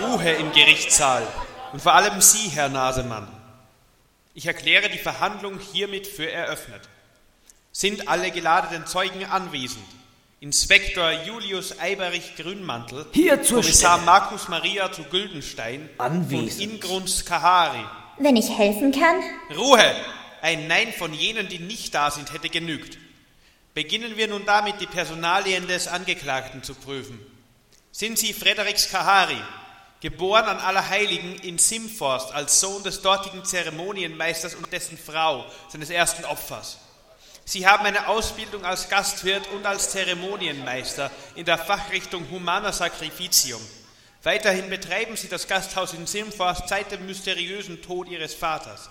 Ruhe im Gerichtssaal und vor allem Sie, Herr Nasemann. Ich erkläre die Verhandlung hiermit für eröffnet. Sind alle geladenen Zeugen anwesend? Inspektor Julius Eiberich Grünmantel, Hier zur Kommissar Stelle. Markus Maria zu Güldenstein Anwesend. und Ingruns Kahari. Wenn ich helfen kann? Ruhe! Ein Nein von jenen, die nicht da sind, hätte genügt. Beginnen wir nun damit, die Personalien des Angeklagten zu prüfen. Sind Sie Fredericks Kahari, geboren an Allerheiligen in Simforst als Sohn des dortigen Zeremonienmeisters und dessen Frau, seines ersten Opfers? Sie haben eine Ausbildung als Gastwirt und als Zeremonienmeister in der Fachrichtung Humana Sacrificium. Weiterhin betreiben Sie das Gasthaus in Simforst seit dem mysteriösen Tod Ihres Vaters.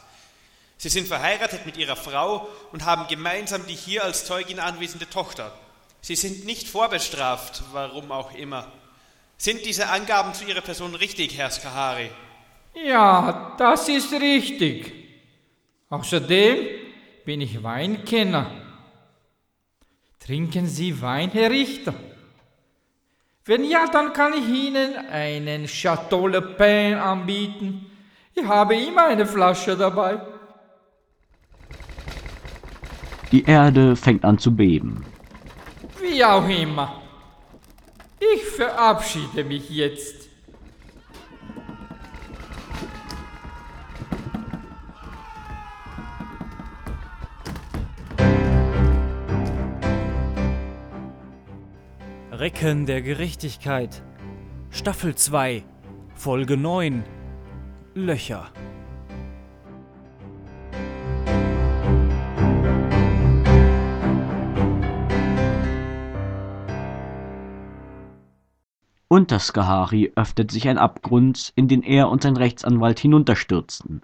Sie sind verheiratet mit Ihrer Frau und haben gemeinsam die hier als Zeugin anwesende Tochter. Sie sind nicht vorbestraft, warum auch immer. Sind diese Angaben zu Ihrer Person richtig, Herr Skahari? Ja, das ist richtig. Außerdem bin ich Weinkenner. Trinken Sie Wein, Herr Richter? Wenn ja, dann kann ich Ihnen einen Chateau Le Pen anbieten. Ich habe immer eine Flasche dabei. Die Erde fängt an zu beben. Wie auch immer. Ich verabschiede mich jetzt. Recken der Gerechtigkeit. Staffel 2, Folge 9. Löcher. Unter Skahari öffnet sich ein Abgrund, in den er und sein Rechtsanwalt hinunterstürzten.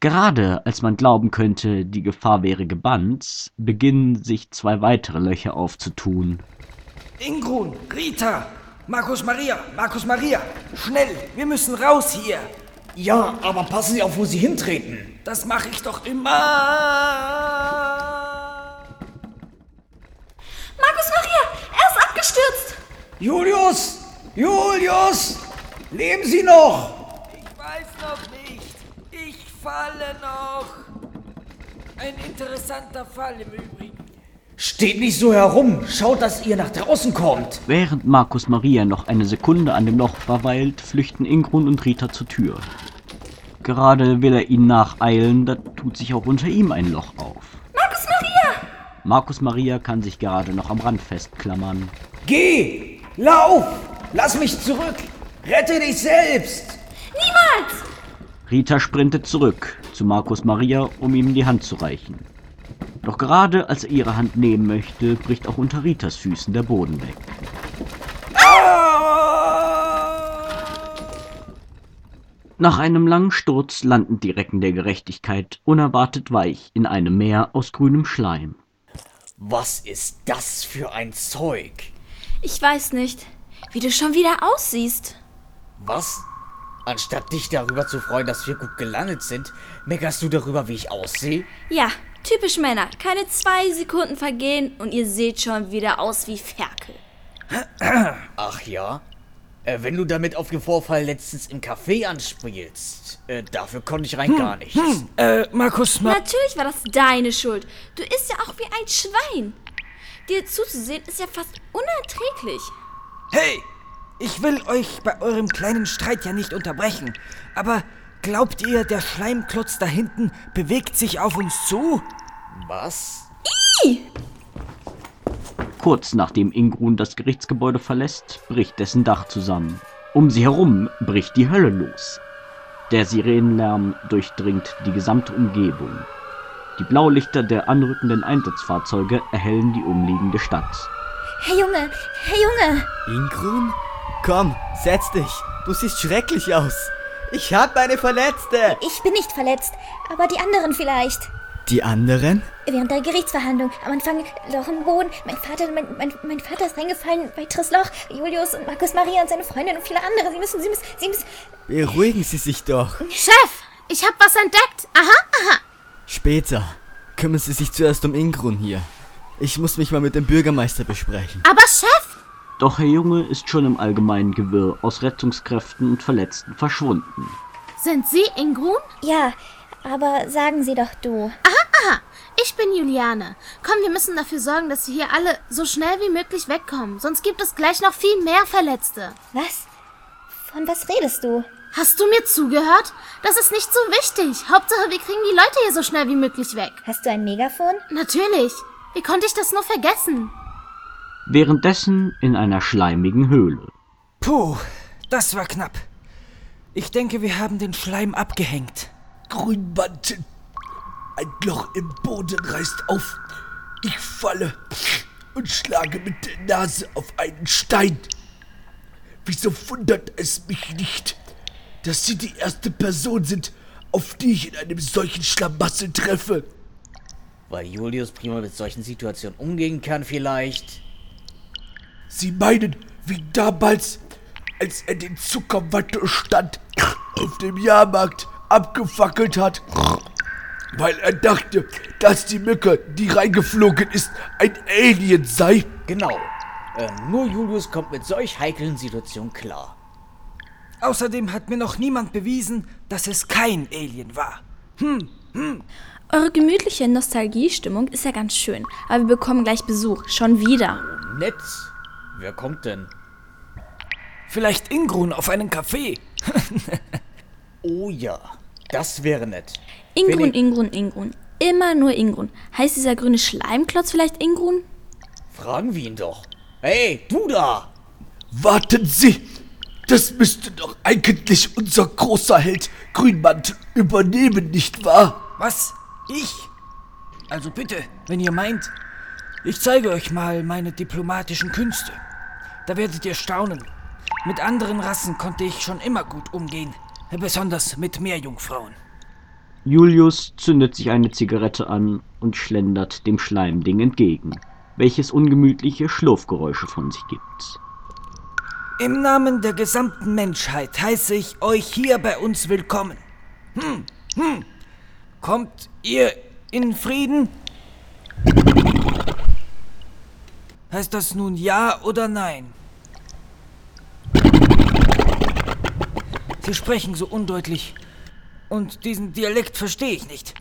Gerade als man glauben könnte, die Gefahr wäre gebannt, beginnen sich zwei weitere Löcher aufzutun. Ingrun, Rita, Markus Maria, Markus Maria, schnell, wir müssen raus hier. Ja, aber passen Sie auf, wo Sie hintreten. Das mache ich doch immer. Markus Maria, er ist abgestürzt. Julius! Julius! Leben Sie noch? Ich weiß noch nicht. Ich falle noch. Ein interessanter Fall im Übrigen. Steht nicht so herum. Schaut, dass ihr nach draußen kommt. Während Markus Maria noch eine Sekunde an dem Loch verweilt, flüchten Ingrun und Rita zur Tür. Gerade will er ihnen nacheilen, da tut sich auch unter ihm ein Loch auf. Markus Maria! Markus Maria kann sich gerade noch am Rand festklammern. Geh! Lauf! Lass mich zurück! Rette dich selbst! Niemals! Rita sprintet zurück zu Markus Maria, um ihm die Hand zu reichen. Doch gerade als er ihre Hand nehmen möchte, bricht auch unter Ritas Füßen der Boden weg. Nach einem langen Sturz landen die Recken der Gerechtigkeit unerwartet weich in einem Meer aus grünem Schleim. Was ist das für ein Zeug? Ich weiß nicht, wie du schon wieder aussiehst. Was? Anstatt dich darüber zu freuen, dass wir gut gelandet sind, meckerst du darüber, wie ich aussehe? Ja, typisch Männer. Keine zwei Sekunden vergehen und ihr seht schon wieder aus wie Ferkel. Ach ja? Äh, wenn du damit auf den Vorfall letztens im Café anspielst, äh, dafür konnte ich rein gar nichts. Äh, Markus Ma Natürlich war das deine Schuld. Du isst ja auch wie ein Schwein. Dir zuzusehen ist ja fast unerträglich. Hey! Ich will euch bei eurem kleinen Streit ja nicht unterbrechen. Aber glaubt ihr, der Schleimklotz da hinten bewegt sich auf uns zu? Was? Kurz nachdem Ingrun das Gerichtsgebäude verlässt, bricht dessen Dach zusammen. Um sie herum bricht die Hölle los. Der Sirenenlärm durchdringt die gesamte Umgebung. Die Blaulichter der anrückenden Einsatzfahrzeuge erhellen die umliegende Stadt. Hey Junge, hey Junge. Ingrun? Komm, setz dich. Du siehst schrecklich aus. Ich hab eine Verletzte. Ich bin nicht verletzt, aber die anderen vielleicht. Die anderen? Während der Gerichtsverhandlung am Anfang Loch im Boden. Mein Vater, mein, mein, mein Vater ist reingefallen, weiteres Loch. Julius und Markus Maria und seine Freundin und viele andere. Sie müssen, sie müssen, sie müssen. Beruhigen Sie sich doch. Chef, ich hab was entdeckt. Aha, aha. Später. Kümmern Sie sich zuerst um Ingrun hier. Ich muss mich mal mit dem Bürgermeister besprechen. Aber Chef, Doch Herr Junge ist schon im allgemeinen Gewirr aus Rettungskräften und Verletzten verschwunden. Sind Sie Ingrun? Ja, aber sagen Sie doch du. Aha, ich bin Juliane. Komm, wir müssen dafür sorgen, dass wir hier alle so schnell wie möglich wegkommen. Sonst gibt es gleich noch viel mehr Verletzte. Was? Von was redest du? Hast du mir zugehört? Das ist nicht so wichtig. Hauptsache, wir kriegen die Leute hier so schnell wie möglich weg. Hast du ein Megafon? Natürlich. Wie konnte ich das nur vergessen? Währenddessen in einer schleimigen Höhle. Puh, das war knapp. Ich denke, wir haben den Schleim abgehängt. Grünmantel. Ein Loch im Boden reißt auf. Ich falle und schlage mit der Nase auf einen Stein. Wieso wundert es mich nicht, dass Sie die erste Person sind, auf die ich in einem solchen Schlamassel treffe? Weil Julius prima mit solchen Situationen umgehen kann vielleicht. Sie meinen, wie damals, als er den Zuckerwatte-Stand auf dem Jahrmarkt abgefackelt hat, weil er dachte, dass die Mücke, die reingeflogen ist, ein Alien sei? Genau. Äh, nur Julius kommt mit solch heiklen Situationen klar. Außerdem hat mir noch niemand bewiesen, dass es kein Alien war. Eure gemütliche Nostalgiestimmung ist ja ganz schön, aber wir bekommen gleich Besuch. Schon wieder. Nett. Wer kommt denn? Vielleicht Ingrun auf einen Kaffee. Oh ja, das wäre nett. Ingrun, Ingrun, Ingrun. Immer nur Ingrun. Heißt dieser grüne Schleimklotz vielleicht Ingrun? Fragen wir ihn doch. Hey, du da! Warten Sie! Das müsste doch eigentlich unser großer Held Grünmantel übernehmen, nicht wahr? Was? Ich? Also bitte, wenn ihr meint. Ich zeige euch mal meine diplomatischen Künste. Da werdet ihr staunen. Mit anderen Rassen konnte ich schon immer gut umgehen. Besonders mit Meerjungfrauen. Julius zündet sich eine Zigarette an und schlendert dem Schleimding entgegen, welches ungemütliche Schlurfgeräusche von sich gibt. Im Namen der gesamten Menschheit heiße ich euch hier bei uns willkommen. Hm, hm. Kommt ihr in Frieden? Heißt das nun ja oder nein? Sie sprechen so undeutlich. Und diesen Dialekt verstehe ich nicht.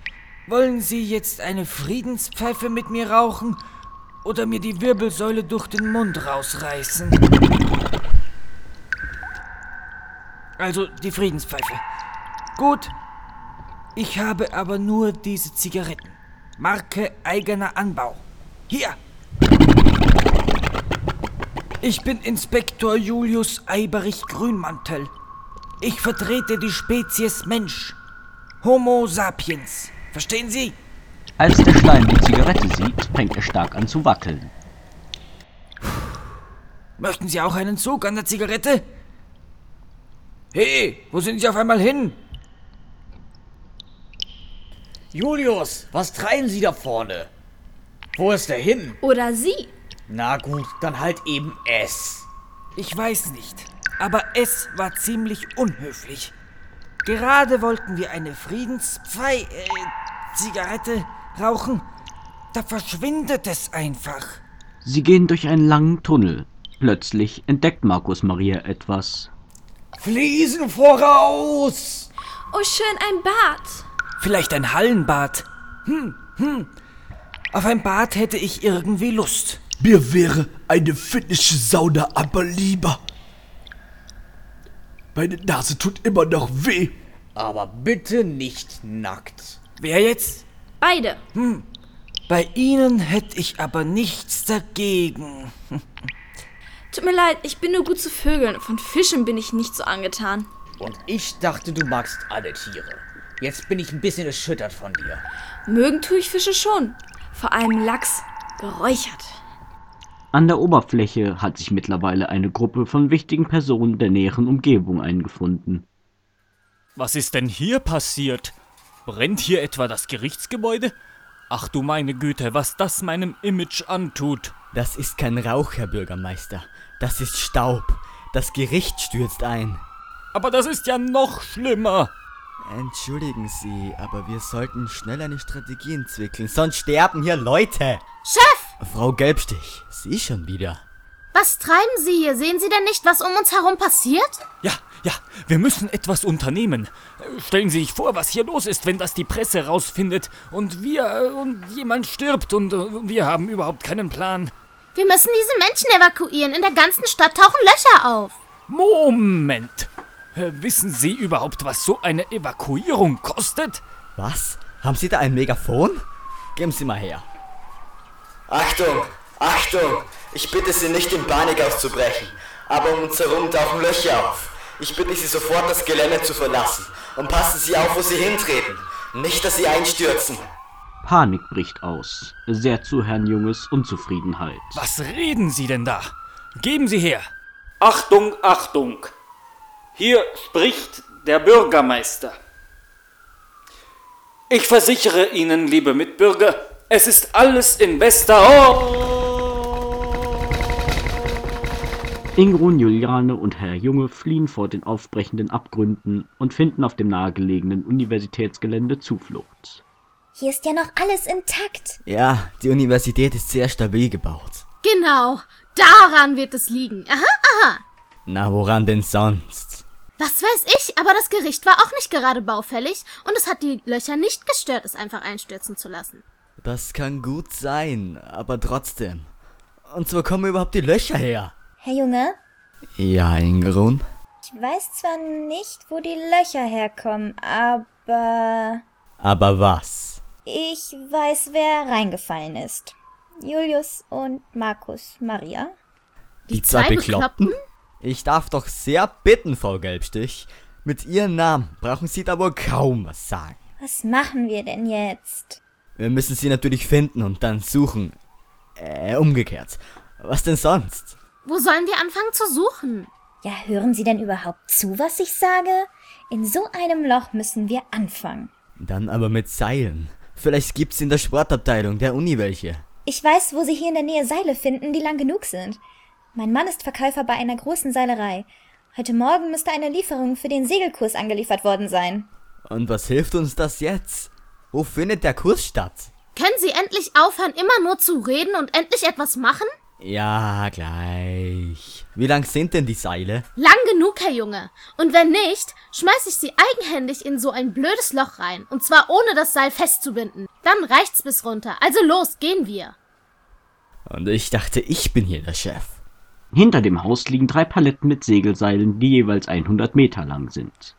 Wollen Sie jetzt eine Friedenspfeife mit mir rauchen oder mir die Wirbelsäule durch den Mund rausreißen? Also die Friedenspfeife. Gut. Ich habe aber nur diese Zigaretten. Marke eigener Anbau. Hier. Ich bin Inspektor Julius Eiberich Grünmantel. Ich vertrete die Spezies Mensch. Homo sapiens. Verstehen Sie? Als der Schleim die Zigarette sieht, fängt er stark an zu wackeln. Möchten Sie auch einen Zug an der Zigarette? Hey, wo sind Sie auf einmal hin? Julius, was treiben Sie da vorne? Wo ist er hin? Oder sie? Na gut, dann halt eben es. Ich weiß nicht, aber es war ziemlich unhöflich. Gerade wollten wir eine Friedenspfei... Äh, Zigarette rauchen. Da verschwindet es einfach. Sie gehen durch einen langen Tunnel. Plötzlich entdeckt Markus Maria etwas. Fliesen voraus! Oh, schön ein Bad. Vielleicht ein Hallenbad. Hm, hm. Auf ein Bad hätte ich irgendwie Lust. Mir wäre eine finnische Sauna aber lieber. Meine Nase tut immer noch weh. Aber bitte nicht nackt. Wer jetzt? Beide. Bei Ihnen hätte ich aber nichts dagegen. Tut mir leid, ich bin nur gut zu Vögeln. Von Fischen bin ich nicht so angetan. Und ich dachte, du magst alle Tiere. Jetzt bin ich ein bisschen erschüttert von dir. Mögen tue ich Fische schon. Vor allem Lachs. Geräuchert. An der Oberfläche hat sich mittlerweile eine Gruppe von wichtigen Personen der näheren Umgebung eingefunden. Was ist denn hier passiert? Brennt hier etwa das Gerichtsgebäude? Ach du meine Güte, was das meinem Image antut. Das ist kein Rauch, Herr Bürgermeister. Das ist Staub. Das Gericht stürzt ein. Aber das ist ja noch schlimmer. Entschuldigen Sie, aber wir sollten schnell eine Strategie entwickeln, sonst sterben hier Leute. Chef! Frau Gelbstich, Sie schon wieder. Was treiben Sie hier? Sehen Sie denn nicht, was um uns herum passiert? Ja, ja, wir müssen etwas unternehmen. Stellen Sie sich vor, was hier los ist, wenn das die Presse rausfindet und wir äh, und jemand stirbt und äh, wir haben überhaupt keinen Plan. Wir müssen diese Menschen evakuieren. In der ganzen Stadt tauchen Löcher auf. Moment. Äh, Wissen Sie überhaupt, was so eine Evakuierung kostet? Was? Haben Sie da ein Megafon? Geben Sie mal her. Achtung, Achtung! Ich bitte Sie nicht in Panik auszubrechen, aber um uns herum tauchen Löcher auf. Ich bitte Sie sofort das Gelände zu verlassen und passen Sie auf, wo Sie hintreten. Nicht, dass Sie einstürzen. Panik bricht aus, sehr zu Herrn Junges Unzufriedenheit. Was reden Sie denn da? Geben Sie her. Achtung, Achtung! Hier spricht der Bürgermeister. Ich versichere Ihnen, liebe Mitbürger, es ist alles in bester Ordnung. Ingrun, Juliane und Herr Junge fliehen vor den aufbrechenden Abgründen und finden auf dem nahegelegenen Universitätsgelände Zuflucht. Hier ist ja noch alles intakt. Ja, die Universität ist sehr stabil gebaut. Genau, daran wird es liegen. Aha, aha. Na, woran denn sonst? Was weiß ich, aber das Gericht war auch nicht gerade baufällig und es hat die Löcher nicht gestört, es einfach einstürzen zu lassen. Das kann gut sein, aber trotzdem. Und wo kommen überhaupt die Löcher her? Herr Junge, Ja, Ingrun. ich weiß zwar nicht, wo die Löcher herkommen, aber Aber was? Ich weiß, wer reingefallen ist. Julius und Markus Maria. Die, zwei Bekloppten? Ich darf doch sehr bitten, Frau Gelbstich. Mit Ihrem Namen brauchen Sie da wohl kaum was sagen. Was machen wir denn jetzt? Wir müssen sie natürlich finden und dann suchen. Äh, umgekehrt. Was denn sonst? Wo sollen wir anfangen zu suchen? Ja, hören Sie denn überhaupt zu, was ich sage? In so einem Loch müssen wir anfangen. Dann aber mit Seilen. Vielleicht gibt's in der Sportabteilung der Uni welche. Ich weiß, wo Sie hier in der Nähe Seile finden, die lang genug sind. Mein Mann ist Verkäufer bei einer großen Seilerei. Heute Morgen müsste eine Lieferung für den Segelkurs angeliefert worden sein. Und was hilft uns das jetzt? Wo findet der Kurs statt? Können Sie endlich aufhören, immer nur zu reden und endlich etwas machen? Ja, gleich. Wie lang sind denn die Seile? Lang genug, Herr Junge. Und wenn nicht, schmeiß ich Sie eigenhändig in so ein blödes Loch rein. Und zwar ohne das Seil festzubinden. Dann reicht's bis runter. Also los, gehen wir. Und ich dachte, ich bin hier der Chef. Hinter dem Haus liegen drei Paletten mit Segelseilen, die jeweils 100 Meter lang sind.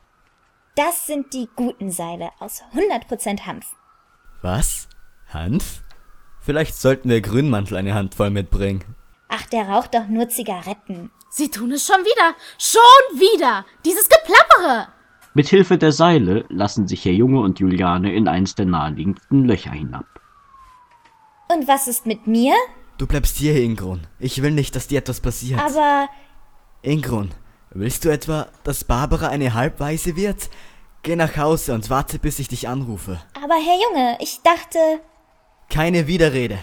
Das sind die guten Seile aus 100% Hanf. Was? Hanf? Vielleicht sollten wir Grünmantel eine Handvoll mitbringen. Ach, der raucht doch nur Zigaretten. Sie tun es schon wieder. Schon wieder. Dieses Geplappere. Mit Hilfe der Seile lassen sich Herr Junge und Juliane in eins der naheliegendsten Löcher hinab. Und was ist mit mir? Du bleibst hier, Ingrun. Ich will nicht, dass dir etwas passiert. Aber Ingrun, willst du etwa, dass Barbara eine Halbweise wird? Geh nach Hause und warte, bis ich dich anrufe. Aber Herr Junge, ich dachte. Keine Widerrede.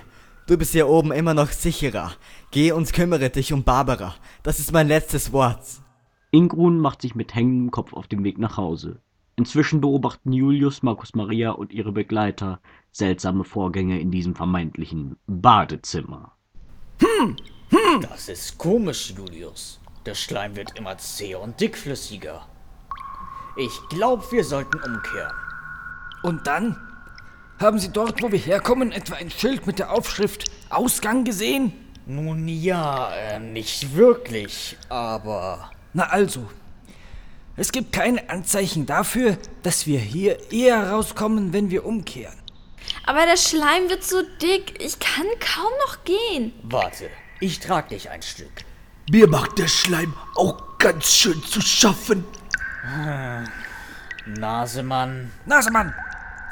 Du bist hier oben immer noch sicherer. Geh und kümmere dich um Barbara. Das ist mein letztes Wort. Ingrun macht sich mit hängendem Kopf auf den Weg nach Hause. Inzwischen beobachten Julius, Markus Maria und ihre Begleiter seltsame Vorgänge in diesem vermeintlichen Badezimmer. Das ist komisch, Julius. Der Schleim wird immer zäher und dickflüssiger. Ich glaube, wir sollten umkehren. Und dann? Haben Sie dort, wo wir herkommen, etwa ein Schild mit der Aufschrift Ausgang gesehen? Nun ja, äh, nicht wirklich, aber. Na also. Es gibt keine Anzeichen dafür, dass wir hier eher rauskommen, wenn wir umkehren. Aber der Schleim wird so dick, ich kann kaum noch gehen. Warte, ich trag dich ein Stück. Mir macht der Schleim auch ganz schön zu schaffen. Nasemann. Nasemann!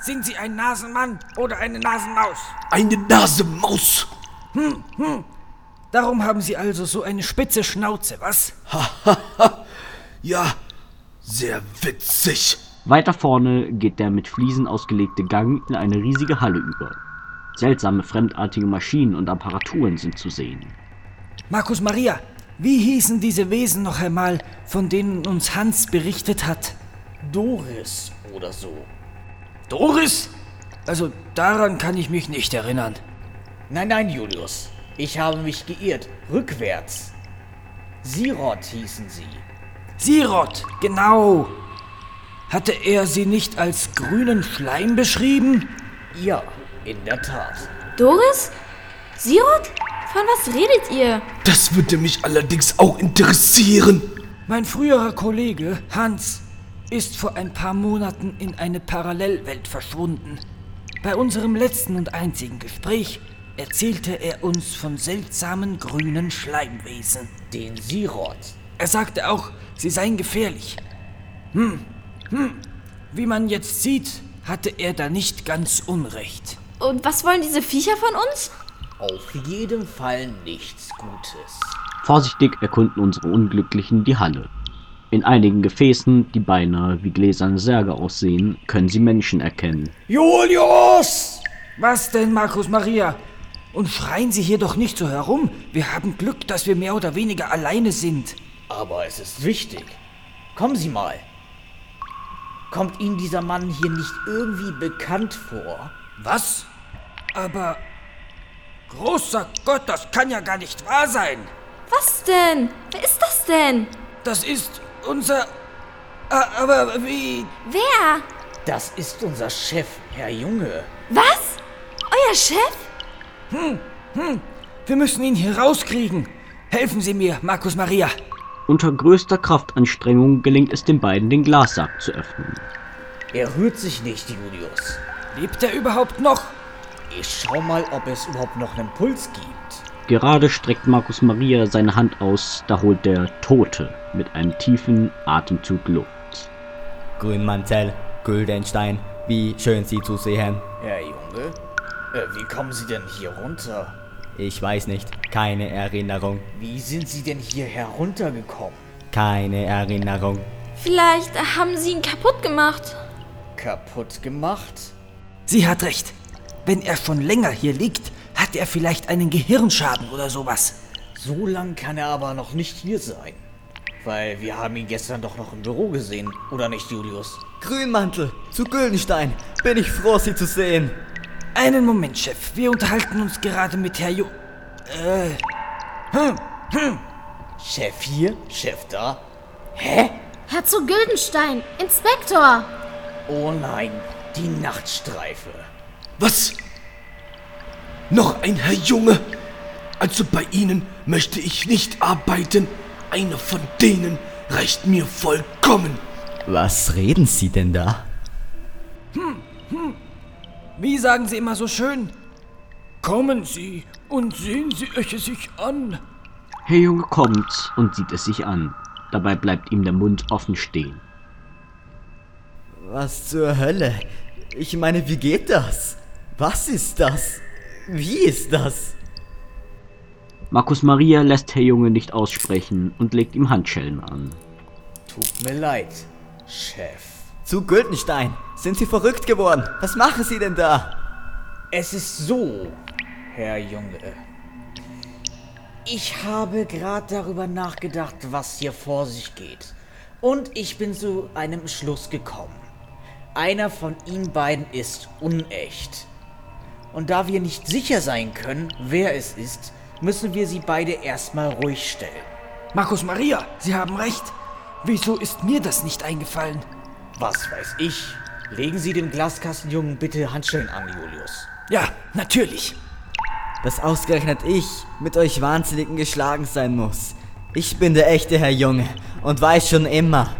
Sind Sie ein Nasenmann oder eine Nasenmaus? Eine Nasemaus. Hm, hm. Darum haben Sie also so eine spitze Schnauze, was? Ja, sehr witzig. Weiter vorne geht der mit Fliesen ausgelegte Gang in eine riesige Halle über. Seltsame fremdartige Maschinen und Apparaturen sind zu sehen. Markus Maria, wie hießen diese Wesen noch einmal, von denen uns Hans berichtet hat? Doris oder so. Doris? Also daran kann ich mich nicht erinnern. Nein, nein, Julius. Ich habe mich geirrt. Rückwärts. Sirot hießen sie. Sirot, genau. Hatte er sie nicht als grünen Schleim beschrieben? Ja, in der Tat. Doris? Sirot? Von was redet ihr? Das würde mich allerdings auch interessieren. Mein früherer Kollege, Hans, ist vor ein paar Monaten in eine Parallelwelt verschwunden. Bei unserem letzten und einzigen Gespräch erzählte er uns von seltsamen grünen Schleimwesen. Den Sirot. Er sagte auch, sie seien gefährlich. Hm, hm. Wie man jetzt sieht, hatte er da nicht ganz unrecht. Und was wollen diese Viecher von uns? Auf jeden Fall nichts Gutes. Vorsichtig erkunden unsere Unglücklichen die Halle. In einigen Gefäßen, die beinahe wie gläserne Särge aussehen, können sie Menschen erkennen. Julius! Was denn, Markus Maria? Und schreien Sie hier doch nicht so herum. Wir haben Glück, dass wir mehr oder weniger alleine sind. Aber es ist wichtig. Kommen Sie mal. Kommt Ihnen dieser Mann hier nicht irgendwie bekannt vor? Was? Aber. Großer Gott, das kann ja gar nicht wahr sein. Was denn? Wer ist das denn? Das ist unser. Aber wie. Wer? Das ist unser Chef, Herr Junge. Was? Euer Chef? Hm, hm. Wir müssen ihn hier rauskriegen. Helfen Sie mir, Markus Maria. Unter größter Kraftanstrengung gelingt es den beiden, den Glassack zu öffnen. Er rührt sich nicht, Julius. Lebt er überhaupt noch? Ich schau mal, ob es überhaupt noch einen Puls gibt. Gerade streckt Markus Maria seine Hand aus, da holt der Tote mit einem tiefen Atemzug Luft. Grünmantel, Güldenstein, wie schön Sie zu sehen. Herr Junge, äh, wie kommen Sie denn hier runter? Ich weiß nicht, keine Erinnerung. Wie sind Sie denn hier heruntergekommen? Keine Erinnerung. Vielleicht haben Sie ihn kaputt gemacht. Kaputt gemacht? Sie hat recht. Wenn er schon länger hier liegt, hat er vielleicht einen Gehirnschaden oder sowas. So lang kann er aber noch nicht hier sein. Weil wir haben ihn gestern doch noch im Büro gesehen, oder nicht, Julius? Grünmantel, zu Güldenstein. Bin ich froh, Sie zu sehen. Einen Moment, Chef. Wir unterhalten uns gerade mit Herr Jo... Äh... Hm, hm. Chef hier, Chef da. Hä? Herzog Güldenstein, Inspektor! Oh nein, die Nachtstreife. Was? Noch ein Herr Junge? Also bei Ihnen möchte ich nicht arbeiten. Einer von denen reicht mir vollkommen. Was reden Sie denn da? Hm, hm. Wie sagen Sie immer so schön? Kommen Sie und sehen Sie euch es sich an. Herr Junge kommt und sieht es sich an. Dabei bleibt ihm der Mund offen stehen. Was zur Hölle? Ich meine, wie geht das? Was ist das? Wie ist das? Markus Maria lässt Herr Junge nicht aussprechen und legt ihm Handschellen an. Tut mir leid, Chef. Zu Güldenstein, sind Sie verrückt geworden? Was machen Sie denn da? Es ist so, Herr Junge. Ich habe gerade darüber nachgedacht, was hier vor sich geht. Und ich bin zu einem Schluss gekommen. Einer von Ihnen beiden ist unecht. Und da wir nicht sicher sein können, wer es ist, müssen wir sie beide erstmal ruhig stellen. Markus Maria, Sie haben recht. Wieso ist mir das nicht eingefallen? Was weiß ich. Legen Sie dem Glaskastenjungen bitte Handschellen an, Julius. Ja, natürlich. Dass ausgerechnet ich mit euch Wahnsinnigen geschlagen sein muss. Ich bin der echte Herr Junge und weiß schon immer.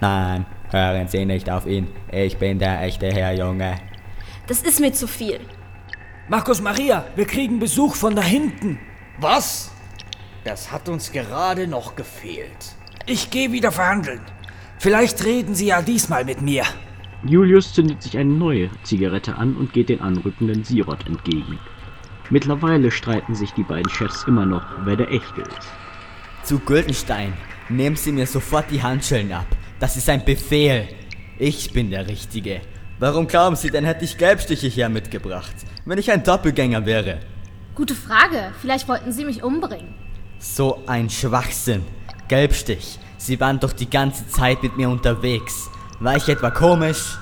Nein, hören Sie nicht auf ihn. Ich bin der echte Herr Junge. Das ist mir zu viel. Markus Maria, wir kriegen Besuch von da hinten. Was? Das hat uns gerade noch gefehlt. Ich gehe wieder verhandeln. Vielleicht reden Sie ja diesmal mit mir. Julius zündet sich eine neue Zigarette an und geht den anrückenden Sirot entgegen. Mittlerweile streiten sich die beiden Chefs immer noch, wer der Echte ist. Zu Güldenstein, nehmen Sie mir sofort die Handschellen ab. Das ist ein Befehl. Ich bin der Richtige. Warum glauben Sie denn, hätte ich Gelbstiche hier mitgebracht, wenn ich ein Doppelgänger wäre? Gute Frage. Vielleicht wollten Sie mich umbringen. So ein Schwachsinn. Gelbstich, Sie waren doch die ganze Zeit mit mir unterwegs. War ich etwa komisch?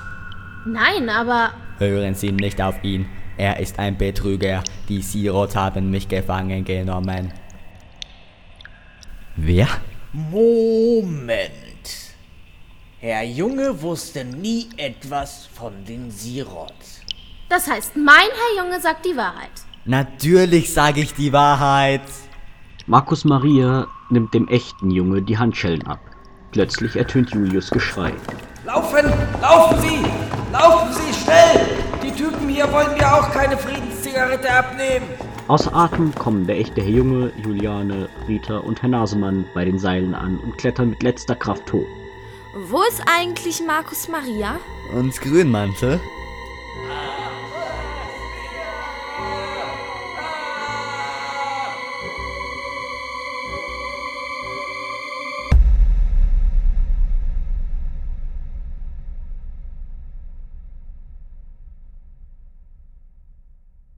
Nein, aber. Hören Sie nicht auf ihn. Er ist ein Betrüger. Die Sirot haben mich gefangen genommen. Wer? Moment. Herr Junge wusste nie etwas von den Sirot. Das heißt, mein Herr Junge sagt die Wahrheit. Natürlich sage ich die Wahrheit. Markus Maria nimmt dem echten Junge die Handschellen ab. Plötzlich ertönt Julius Geschrei. Laufen! Laufen Sie! Laufen Sie schnell! Die Typen hier wollen mir auch keine Friedenszigarette abnehmen. Außer Atem kommen der echte Herr Junge, Juliane, Rita und Herr Nasemann bei den Seilen an und klettern mit letzter Kraft hoch. Wo ist eigentlich Markus Maria? Und Grünmantel?